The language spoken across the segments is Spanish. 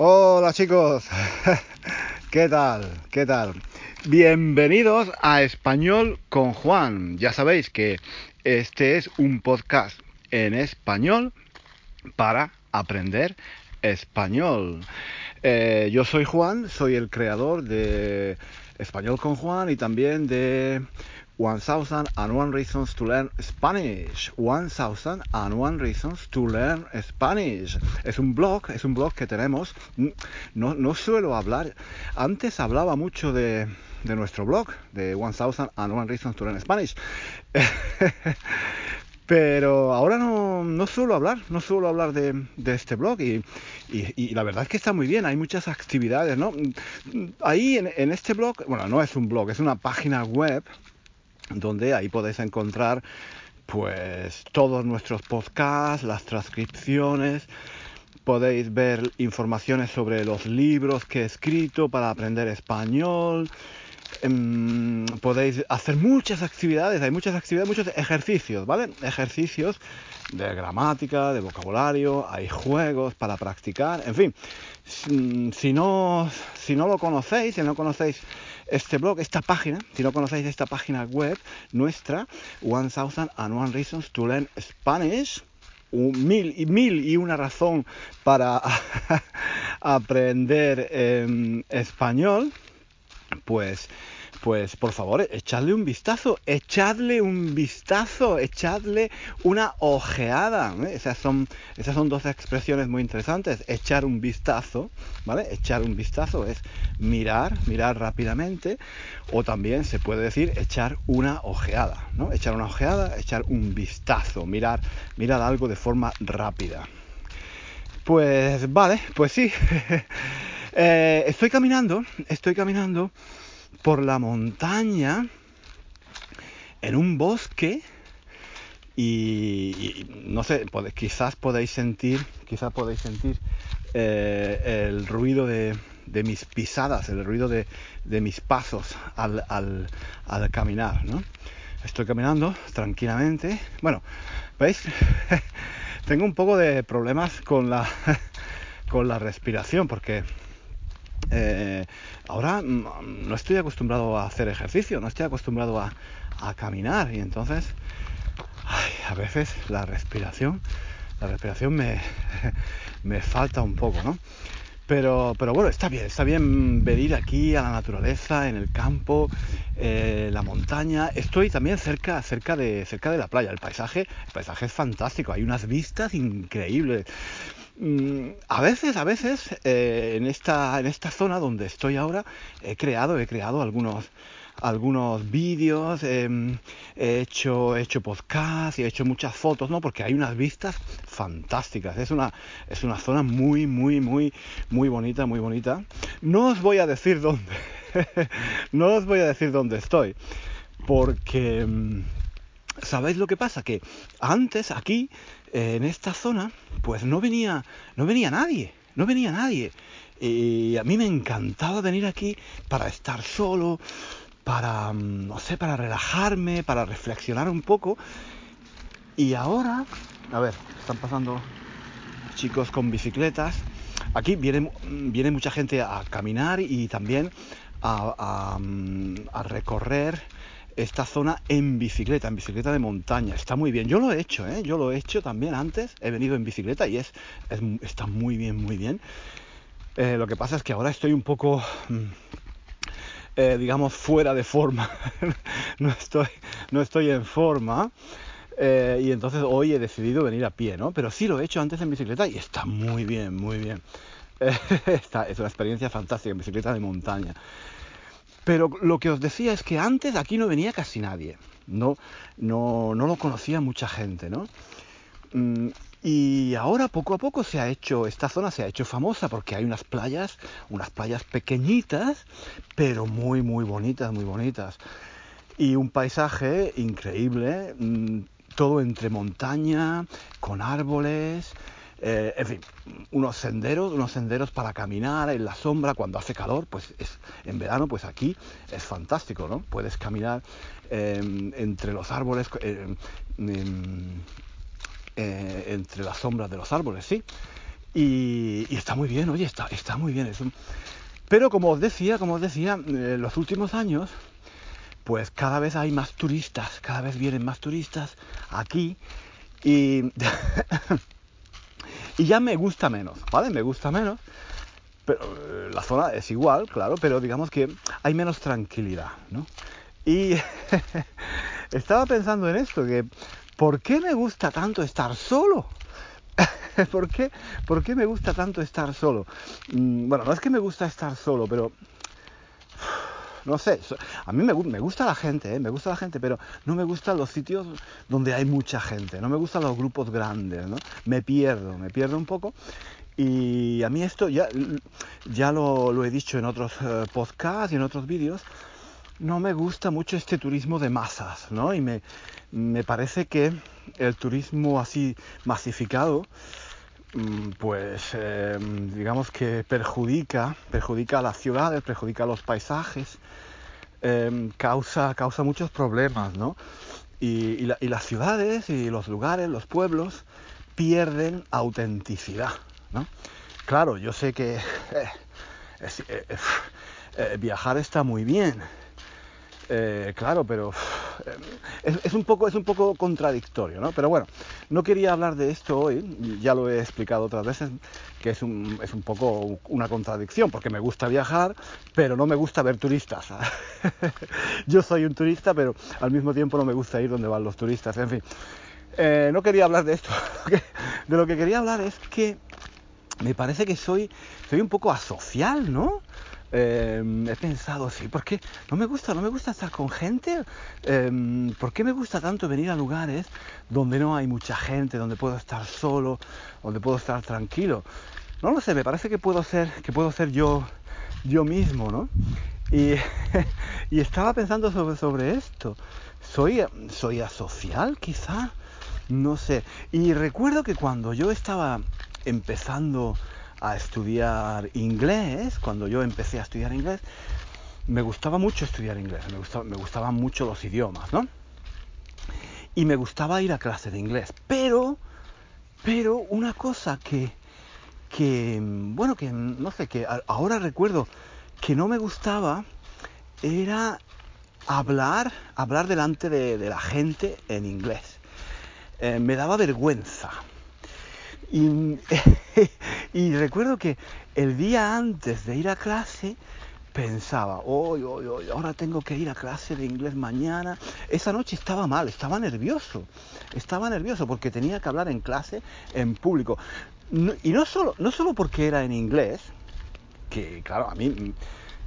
Hola chicos, ¿qué tal? ¿Qué tal? Bienvenidos a Español con Juan. Ya sabéis que este es un podcast en español para aprender español. Eh, yo soy Juan, soy el creador de Español con Juan y también de 1001 Reasons to Learn Spanish. 1001 Reasons to Learn Spanish. Es un blog, es un blog que tenemos. No, no suelo hablar. Antes hablaba mucho de, de nuestro blog, de 1001 Reasons to Learn Spanish. Pero ahora no, no, suelo hablar, no suelo hablar de, de este blog y, y, la verdad es que está muy bien, hay muchas actividades, ¿no? Ahí en, en este blog, bueno, no es un blog, es una página web donde ahí podéis encontrar pues todos nuestros podcasts, las transcripciones, podéis ver informaciones sobre los libros que he escrito para aprender español, podéis hacer muchas actividades, hay muchas actividades, muchos ejercicios, ¿vale? Ejercicios de gramática, de vocabulario, hay juegos para practicar, en fin, si no, si no lo conocéis, si no conocéis este blog, esta página, si no conocéis esta página web nuestra, 1001 Reasons to Learn Spanish, mil y mil y una razón para aprender eh, español, pues pues por favor, echadle un vistazo, echadle un vistazo, echadle una ojeada. ¿eh? Esas, son, esas son dos expresiones muy interesantes. Echar un vistazo, ¿vale? Echar un vistazo es mirar, mirar rápidamente, o también se puede decir echar una ojeada, ¿no? Echar una ojeada, echar un vistazo, mirar, mirar algo de forma rápida. Pues vale, pues sí. eh, estoy caminando, estoy caminando por la montaña en un bosque y, no sé, quizás podéis sentir, quizás podéis sentir eh, el ruido de, mis pisadas, el ruido de, mis pasos al, al, al, caminar, ¿no? Estoy caminando tranquilamente. Bueno, ¿veis? Tengo un poco de problemas con la, con la respiración porque eh, ahora no estoy acostumbrado a hacer ejercicio, no estoy acostumbrado a, caminar y entonces a veces la respiración, la respiración me, me falta un poco, ¿no? Pero, pero bueno, está bien, está bien venir aquí a la naturaleza, en el campo, eh, la montaña. Estoy también cerca, cerca de, cerca de la playa. El paisaje, el paisaje es fantástico, hay unas vistas increíbles. Mm, a veces, a veces, eh, en, esta, en esta zona donde estoy ahora, he creado, he creado algunos, algunos vídeos, eh, he hecho, he hecho podcast y he hecho muchas fotos, ¿no? Porque hay unas vistas fantásticas. Es una, es una zona muy, muy, muy, muy bonita, muy bonita. No os voy a decir dónde, no os voy a decir dónde estoy, porque mm, ¿Sabéis lo que pasa? Que antes aquí, en esta zona, pues no venía, no venía nadie, no venía nadie. Y a mí me encantaba venir aquí para estar solo, para, mm, no sé, para relajarme, para reflexionar un poco. Y ahora, a ver, están pasando chicos con bicicletas. Aquí viene, viene mucha gente a caminar y también a, mm, a recorrer esta zona en bicicleta, en bicicleta de montaña. Está muy bien. Yo lo he hecho, ¿eh? Yo lo he hecho también antes. He venido en bicicleta y es, es está muy bien, muy bien. Eh, lo que pasa es que ahora estoy un poco, eh, digamos, fuera de forma. no, estoy, no estoy en forma. Eh, y entonces hoy he decidido venir a pie, ¿no? Pero sí lo he hecho antes en bicicleta y está muy bien, muy bien. Es una experiencia fantástica en bicicleta de montaña. Pero lo que os decía es que antes aquí no venía casi nadie, no, no, no lo conocía mucha gente, ¿no? Mm, y ahora poco a poco se ha hecho, esta zona se ha hecho famosa porque hay unas playas, unas playas pequeñitas, pero muy, muy bonitas, muy bonitas. Y un paisaje increíble, mm, todo entre montaña, con árboles, eh, en fin, unos senderos, unos senderos para caminar en la sombra cuando hace calor, pues es, en verano, pues aquí es fantástico, ¿no? Puedes caminar eh, entre los árboles, eh, eh, entre las sombras de los árboles, sí. Y, está muy bien, oye, está, muy bien. eso. Pero como os decía, como os decía, en los últimos años, pues cada vez hay más turistas, cada vez vienen más turistas aquí y, y ya me gusta menos, ¿vale? Me gusta menos. Pero eh, la zona es igual, claro, pero digamos que hay menos tranquilidad, ¿no? Y estaba pensando en esto, que ¿por qué me gusta tanto estar solo? ¿Por, qué, ¿Por qué me gusta tanto estar solo? Mm, bueno, no es que me gusta estar solo, pero no sé, a mí me, gusta la gente, ¿eh? me gusta la gente, pero no me gustan los sitios donde hay mucha gente, no me gustan los grupos grandes, ¿no? Me pierdo, me pierdo un poco. Y a mí esto ya, ya lo, he dicho en otros eh, podcasts y en otros vídeos, no me gusta mucho este turismo de masas, ¿no? Y me, me parece que el turismo así masificado, pues em, digamos que perjudica, perjudica a las ciudades, perjudica a los paisajes, em, causa, causa muchos problemas, ¿no? Y, las ciudades y los lugares, los pueblos, pierden autenticidad, ¿no? Claro, yo sé que eh, eh, eh, viajar está muy bien, eh, claro, pero eh, es, un poco, es un poco contradictorio, ¿no? Pero bueno, no quería hablar de esto hoy, ya lo he explicado otras veces, que es un, es un poco una contradicción, porque me gusta viajar, pero no me gusta ver turistas. Yo soy un turista, pero al mismo tiempo no me gusta ir donde van los turistas, en fin. Eh, no quería hablar de esto, de lo que quería hablar es que me parece que soy, soy un poco asocial, ¿no? Em, he pensado, sí, ¿por qué? No me gusta, no me gusta estar con gente. Eh, ¿Por qué me gusta tanto venir a lugares donde no hay mucha gente, donde puedo estar solo, donde puedo estar tranquilo? No lo sé, me parece que puedo ser, que puedo ser yo, yo mismo, ¿no? Y, y estaba pensando sobre, sobre esto. ¿Soy, ¿Soy asocial quizá? No sé. Y recuerdo que cuando yo estaba empezando a estudiar inglés, cuando yo empecé a estudiar inglés, me gustaba mucho estudiar inglés, me, gustaba, me gustaban mucho los idiomas, ¿no? Y me gustaba ir a clase de inglés, pero, pero una cosa que, que, bueno, que no sé, que ahora recuerdo que no me gustaba era hablar, hablar delante de, la gente en inglés. Eh, me daba vergüenza, Y, recuerdo que el día antes de ir a clase pensaba, hoy, hoy, hoy, ahora tengo que ir a clase de inglés mañana. Esa noche estaba mal, estaba nervioso. Estaba nervioso porque tenía que hablar en clase en público. y no solo, no solo porque era en inglés, que claro, a mí,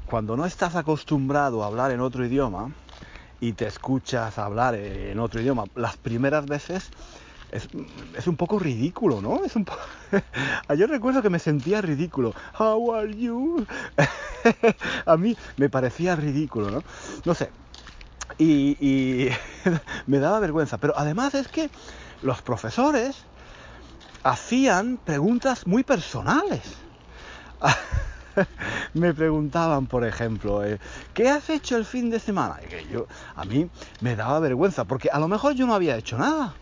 cuando no estás acostumbrado a hablar en otro idioma y te escuchas hablar en otro idioma, las primeras veces es, un poco ridículo, ¿no? Es un Yo recuerdo que me sentía ridículo. How are you? a mí me parecía ridículo, ¿no? No sé. Y, y me daba vergüenza. Pero además es que los profesores hacían preguntas muy personales. me preguntaban, por ejemplo, eh, ¿qué has hecho el fin de semana? Y que yo, a mí me daba vergüenza, porque a lo mejor yo no había hecho nada.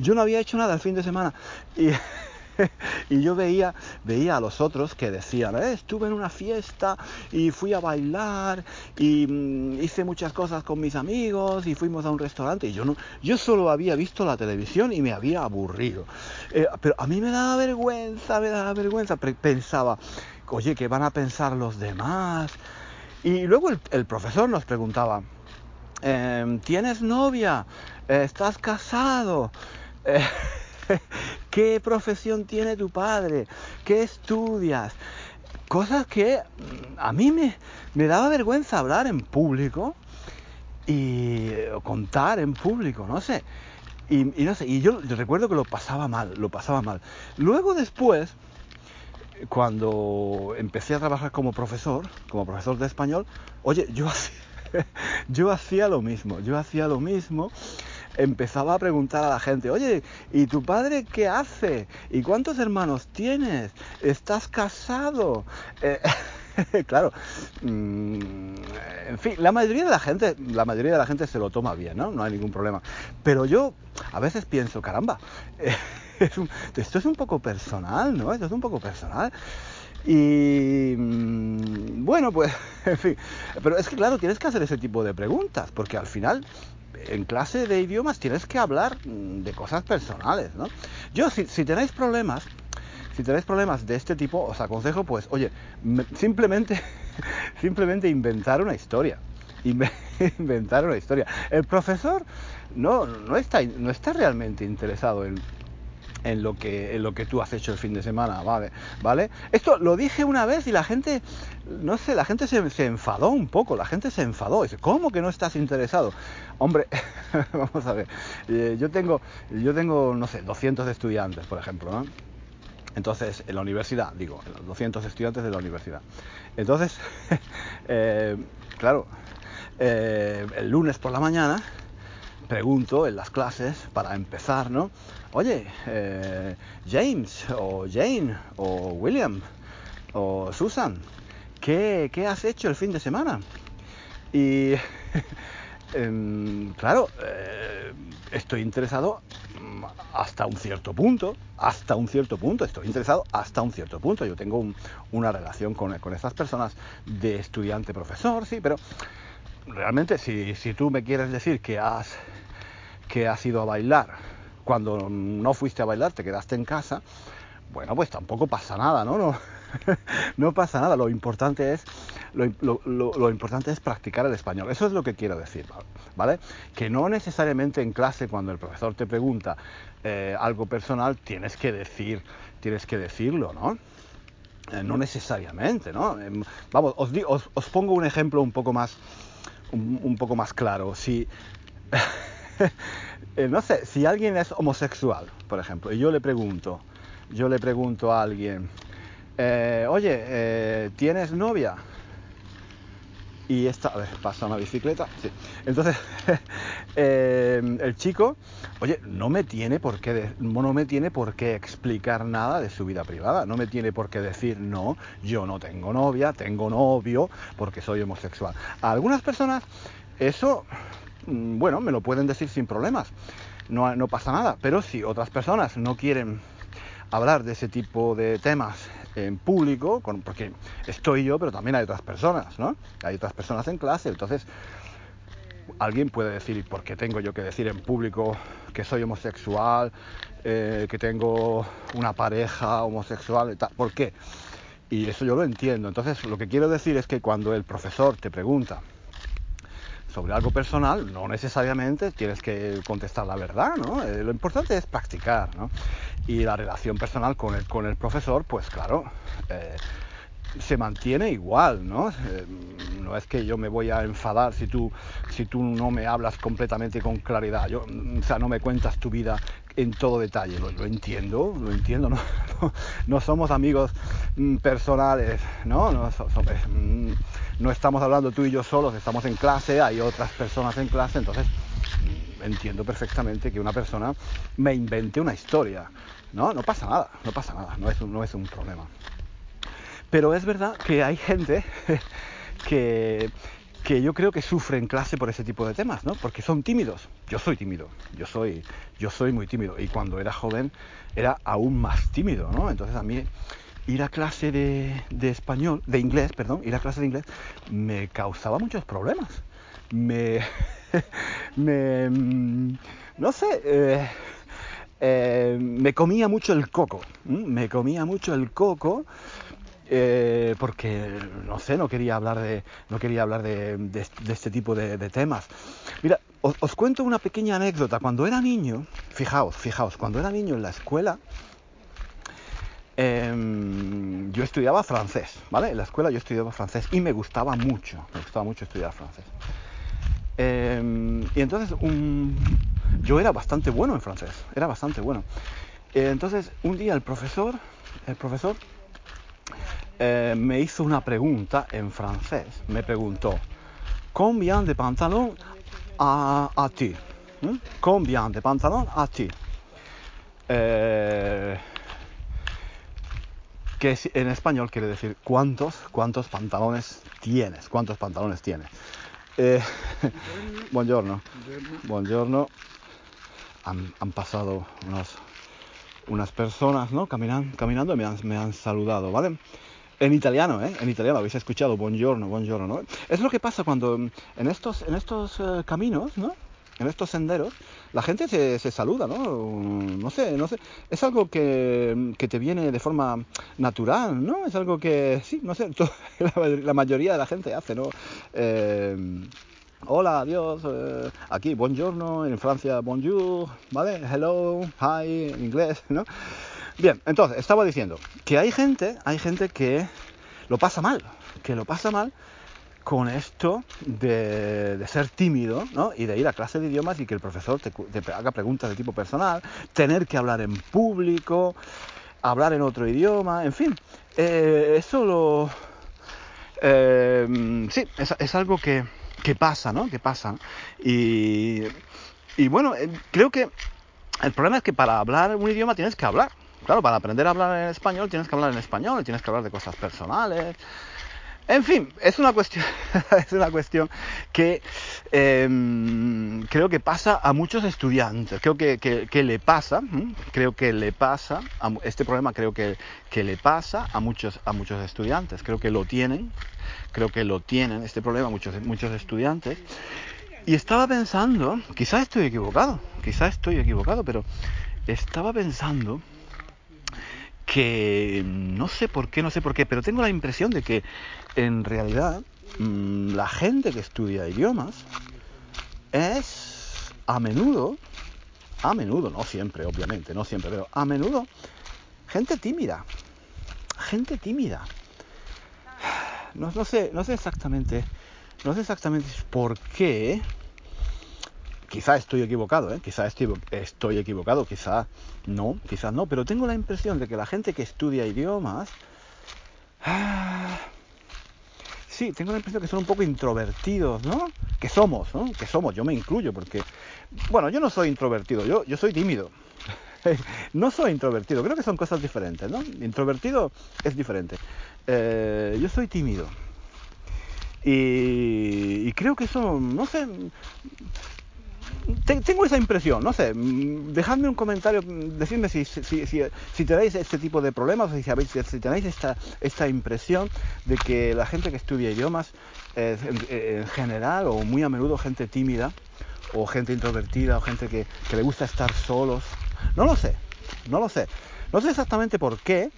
Yo no había hecho nada el fin de semana. Y, y yo veía, veía a los otros que decían, eh, estuve en una fiesta y fui a bailar y mm, hice muchas cosas con mis amigos y fuimos a un restaurante y yo no, yo solo había visto la televisión y me había aburrido. Eh, pero a mí me daba vergüenza, me daba vergüenza. Pensaba, oye, ¿qué van a pensar los demás? Y luego el profesor nos preguntaba, em, ¿tienes novia? ¿Estás casado? Eh, ¿Qué profesión tiene tu padre? ¿Qué estudias? Cosas que mm, a mí me, me daba vergüenza hablar en público y contar en público, no sé. Y, no sé, y yo recuerdo que lo pasaba mal, lo pasaba mal. Luego después, cuando empecé a trabajar como profesor, como profesor de español, oye, yo yo hacía lo mismo, yo hacía lo mismo empezaba a preguntar a la gente, oye, ¿y tu padre qué hace? ¿Y cuántos hermanos tienes? ¿Estás casado? Eh, claro, mm, en fin, la mayoría de la gente, la mayoría de la gente se lo toma bien, ¿no? No hay ningún problema. Pero yo a veces pienso, caramba, esto es un poco personal, ¿no? Esto es un poco personal. Y mm, bueno, pues, en fin, pero es que claro, tienes que hacer ese tipo de preguntas, porque al final en clase de idiomas tienes que hablar mm, de cosas personales, ¿no? Yo, si, tenéis problemas, si tenéis problemas de este tipo, os aconsejo, pues, oye, simplemente, simplemente inventar una historia. inventar una historia. El profesor no, no, está, no está realmente interesado en, en lo que en lo que tú has hecho el fin de semana, ¿vale? ¿Vale? Esto lo dije una vez y la gente, no sé, la gente se, enfadó un poco, la gente se enfadó. Dice, ¿cómo que no estás interesado? Hombre, vamos a ver, eh, yo tengo, yo tengo, no sé, 200 estudiantes, por ejemplo, ¿no? Entonces, en la universidad, digo, 200 estudiantes de la universidad. Entonces, eh, claro, eh, el lunes por la mañana pregunto en las clases para empezar, ¿no? Oye, eh, James o Jane o William o Susan, ¿qué, has hecho el fin de semana? Y em, claro, eh, estoy interesado hasta un cierto punto, hasta un cierto punto, estoy interesado hasta un cierto punto. Yo tengo una relación con, con estas personas de estudiante-profesor, sí, pero realmente si, si tú me quieres decir que has que has ido a bailar, cuando no fuiste a bailar, te quedaste en casa, bueno, pues tampoco pasa nada, ¿no? No, no pasa nada, lo importante es lo, importante es practicar el español. Eso es lo que quiero decir, ¿vale? Que no necesariamente en clase cuando el profesor te pregunta eh, algo personal tienes que decir, tienes que decirlo, ¿no? Eh, no necesariamente, ¿no? Em, vamos, os, os, os, pongo un ejemplo un poco más, un, un poco más claro. Si no sé, si alguien es homosexual, por ejemplo, y yo le pregunto, yo le pregunto a alguien, eh, oye, eh, ¿tienes novia? Y esta, a ver, pasa una bicicleta, sí. Entonces, el chico, oye, no me tiene por qué, no me tiene por qué explicar nada de su vida privada, no me tiene por qué decir, no, yo no tengo novia, tengo novio, porque soy homosexual. A algunas personas eso bueno, me lo pueden decir sin problemas, no, pasa nada, pero si otras personas no quieren hablar de ese tipo de temas en público, porque estoy yo, pero también hay otras personas, ¿no? Hay otras personas en clase, entonces alguien puede decir, ¿por qué tengo yo que decir en público que soy homosexual, eh, que tengo una pareja homosexual? ¿Por qué? Y eso yo lo entiendo. Entonces, lo que quiero decir es que cuando el profesor te pregunta, sobre algo personal, no necesariamente tienes que contestar la verdad, ¿no? Eh, lo importante es practicar, ¿no? Y la relación personal con el, con el profesor, pues claro, eh, se mantiene igual, ¿no? Eh, no es que yo me voy a enfadar si tú, si tú no me hablas completamente con claridad, yo, o sea, no me cuentas tu vida en todo detalle, lo, entiendo, lo entiendo, ¿no? no, somos amigos mm, personales, ¿no? No, mm, no estamos hablando tú y yo solos, estamos en clase, hay otras personas en clase, entonces mm, entiendo perfectamente que una persona me invente una historia, ¿no? No pasa nada, no pasa nada, no es no es un problema. Pero es verdad que hay gente que, que yo creo que sufre en clase por ese tipo de temas, ¿no? Porque son tímidos. Yo soy tímido, yo soy, yo soy muy tímido. Y cuando era joven era aún más tímido, ¿no? Entonces a mí ir a clase de, español, de inglés, perdón, ir a clase de inglés me causaba muchos problemas. Me, me no sé, eh, eh, me comía mucho el coco, me comía mucho el coco eh, porque no sé, no quería hablar de, no quería hablar de, este tipo de, temas. Mira, os, cuento una pequeña anécdota. Cuando era niño, fijaos, fijaos, cuando era niño en la escuela, em, yo estudiaba francés, ¿vale? En la escuela yo estudiaba francés y me gustaba mucho, me gustaba mucho estudiar francés. Em, y entonces yo era bastante bueno en francés, era bastante bueno. Entonces un día el profesor, el profesor eh, me hizo una pregunta en francés. Me preguntó, ¿combien de pantalón a, ti? ¿Mm? ¿Combien de pantalón a ti? Eh, que en español quiere decir cuántos, cuántos pantalones tienes, cuántos pantalones tienes. Eh, buongiorno. Buongiorno. Han, han pasado unos, unas personas, ¿no? Caminan, caminando me han, me han saludado, ¿vale? En italiano, ¿eh? En italiano habéis escuchado buongiorno, buongiorno, ¿no? Es lo que pasa cuando en estos, en estos eh, caminos, ¿no? En estos senderos, la gente se, se, saluda, ¿no? No sé, no sé. Es algo que, que, te viene de forma natural, ¿no? Es algo que, sí, no sé, la, la mayoría de la gente hace, ¿no? Eh, hola, adiós, eh, aquí, buongiorno, en Francia, bonjour, ¿vale? Hello, hi, en inglés, ¿no? Bien, entonces, estaba diciendo que hay gente, hay gente que lo pasa mal, que lo pasa mal con esto de, de, ser tímido ¿no? y de ir a clase de idiomas y que el profesor te, haga preguntas de tipo personal, tener que hablar en público, hablar en otro idioma, en fin, eh, eso lo... Eh, sí, es, algo que, que pasa, ¿no? Que pasa. Y, y bueno, eh, creo que el problema es que para hablar un idioma tienes que hablar. Claro, para aprender a hablar en español tienes que hablar en español, tienes que hablar de cosas personales. En fin, es una cuestión, es una cuestión que eh, creo que pasa a muchos estudiantes. Creo que, que, le pasa, creo que le pasa, a, este problema creo que, que le pasa a muchos, a muchos estudiantes. Creo que lo tienen, creo que lo tienen este problema muchos, muchos estudiantes. Y estaba pensando, quizás estoy equivocado, quizás estoy equivocado, pero estaba pensando que no sé por qué, no sé por qué, pero tengo la impresión de que en realidad mmm, la gente que estudia idiomas es a menudo, a menudo, no siempre, obviamente, no siempre, pero a menudo gente tímida, gente tímida. No, sé, no sé exactamente, no sé exactamente por qué. Quizá estoy equivocado, ¿eh? quizá estoy, estoy equivocado, quizá no, quizás no, pero tengo la impresión de que la gente que estudia idiomas, ah, sí, tengo la impresión que son un poco introvertidos, ¿no? Que somos, ¿no? Que somos, yo me incluyo, porque, bueno, yo no soy introvertido, yo, yo soy tímido. no soy introvertido, creo que son cosas diferentes, ¿no? Introvertido es diferente. Eh, yo soy tímido. Y, y, creo que eso, no sé, tengo esa impresión, no sé, dejadme un comentario, decidme si, si, si, si tenéis este tipo de problemas, si, si tenéis esta, esta impresión de que la gente que estudia idiomas es en, en, general o muy a menudo gente tímida o gente introvertida o gente que, le gusta estar solos. No lo sé, no lo sé. No sé exactamente por qué,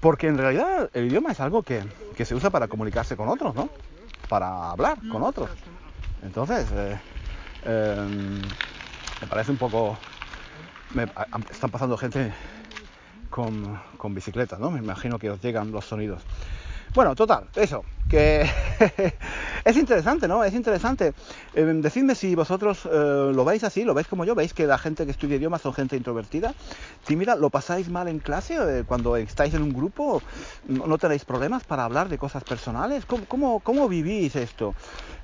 porque en realidad el idioma es algo que, que se usa para comunicarse con otros, ¿no? Para hablar con otros. Entonces, eh, eh, me parece un poco... Me, están pasando gente con, con bicicletas, ¿no? Me imagino que os llegan los sonidos. Bueno, total, eso, que es interesante, ¿no? Es interesante. Eh, decidme si vosotros eh, lo veis así, lo veis como yo, veis que la gente que estudia idiomas son gente introvertida, tímida, ¿lo pasáis mal en clase? Eh, cuando estáis en un grupo, ¿no, no tenéis problemas para hablar de cosas personales? ¿Cómo, cómo, cómo vivís esto?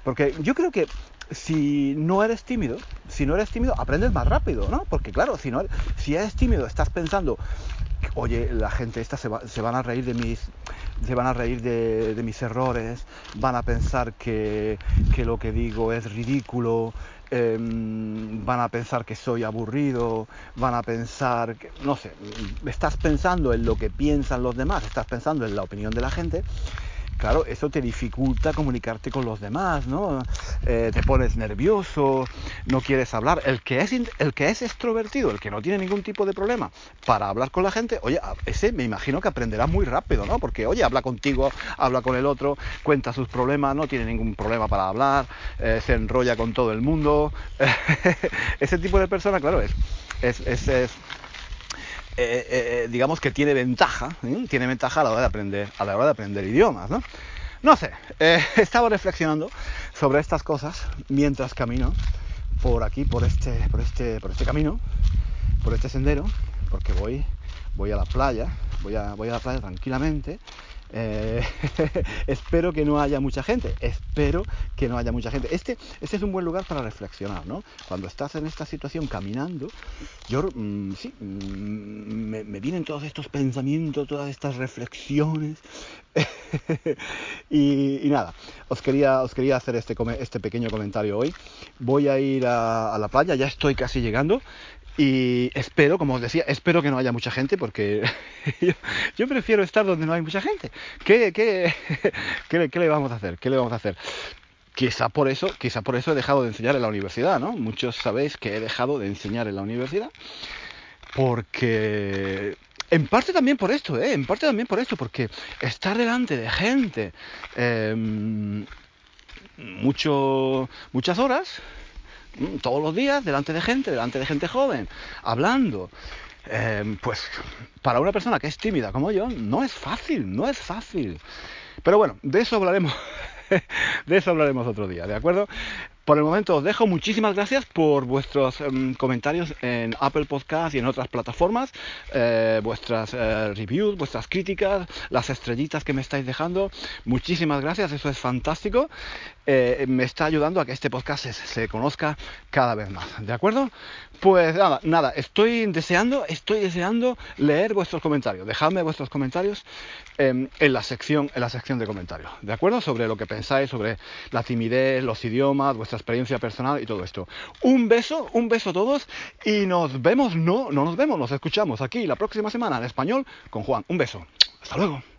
Porque yo creo que si no eres tímido, si no eres tímido, aprendes más rápido, ¿no? Porque claro, si no si eres tímido, estás pensando, oye, la gente esta se, va, se van a reír de mis se van a reír de, mis errores, van a pensar que, que lo que digo es ridículo, eh, van a pensar que soy aburrido, van a pensar que, no sé, estás pensando en lo que piensan los demás, estás pensando en la opinión de la gente claro, eso te dificulta comunicarte con los demás, ¿no? Eh, te pones nervioso, no quieres hablar. El que, es, el que es extrovertido, el que no tiene ningún tipo de problema para hablar con la gente, oye, ese me imagino que aprenderá muy rápido, ¿no? Porque, oye, habla contigo, habla con el otro, cuenta sus problemas, no tiene ningún problema para hablar, eh, se enrolla con todo el mundo. ese tipo de persona, claro, es, es, es, es eh, eh, digamos que tiene ventaja, ¿eh? tiene ventaja a la hora de aprender, a la hora de aprender idiomas, ¿no? No sé, eh, estaba reflexionando sobre estas cosas mientras camino por aquí, por este, por este, por este camino, por este sendero, porque voy, voy a la playa, voy a, voy a la playa tranquilamente Eh, espero que no haya mucha gente, espero que no haya mucha gente. Este, este es un buen lugar para reflexionar, ¿no? Cuando estás en esta situación caminando, yo, mm, sí, mm, me, vienen todos estos pensamientos, todas estas reflexiones. y, nada, os quería, os quería hacer este, este pequeño comentario hoy. Voy a ir a la playa, ya estoy casi llegando. Y espero, como os decía, espero que no haya mucha gente porque yo, prefiero estar donde no hay mucha gente. ¿Qué, qué, qué, le vamos a hacer? ¿Qué le vamos a hacer? Quizá por eso, quizá por eso he dejado de enseñar en la universidad, ¿no? Muchos sabéis que he dejado de enseñar en la universidad porque en parte también por esto, ¿eh? En parte también por esto, porque estar delante de gente em, mucho, muchas horas todos los días delante de gente, delante de gente joven, hablando. Em, pues para una persona que es tímida como yo, no es fácil, no es fácil. Pero bueno, de eso hablaremos, de eso hablaremos otro día, ¿de acuerdo? Por el momento os dejo. Muchísimas gracias por vuestros em, comentarios en Apple Podcast y en otras plataformas, eh, vuestras eh, reviews, vuestras críticas, las estrellitas que me estáis dejando. Muchísimas gracias, eso es fantástico. Eh, me está ayudando a que este podcast se, conozca cada vez más. ¿De acuerdo? Pues nada, nada, estoy deseando, estoy deseando leer vuestros comentarios. Dejadme vuestros comentarios em, en la sección, en la sección de comentarios. ¿De acuerdo? Sobre lo que pensáis, sobre la timidez, los idiomas, experiencia personal y todo esto. Un beso, un beso a todos y nos vemos, no, no nos vemos, nos escuchamos aquí la próxima semana en español con Juan. Un beso. Hasta luego.